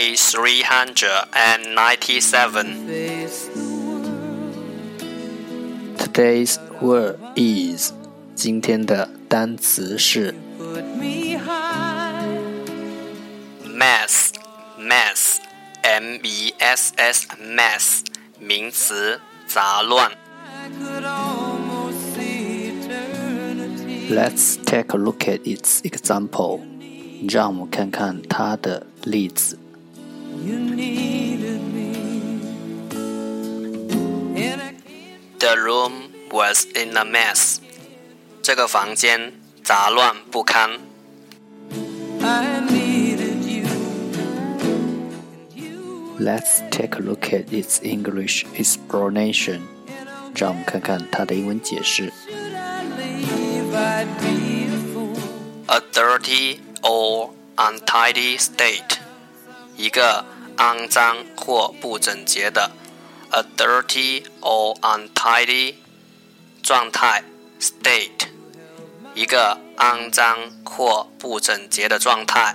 Day 397. Today's word is 今天的单词是 mass mass m e s s mass 名词杂乱。Let's take a look at its example. 让我们看看它的例子。the room was in a mess. 这个房间杂乱不堪。Let's take a look at its English explanation. 让我们看看它的英文解释。A dirty or untidy state. 一个肮脏或不整洁的 a dirty or untidy 状态 state，一个肮脏或不整洁的状态。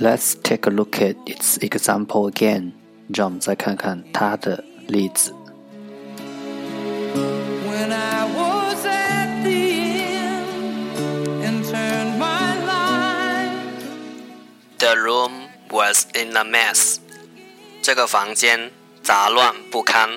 Let's take a look at its example again。让我们再看看它的例子。The room was in a mess. 这个房间杂乱不堪。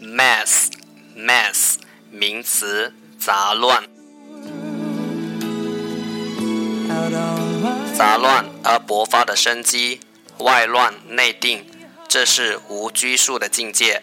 mess mess 名词，杂乱。杂乱而勃发的生机，外乱内定，这是无拘束的境界。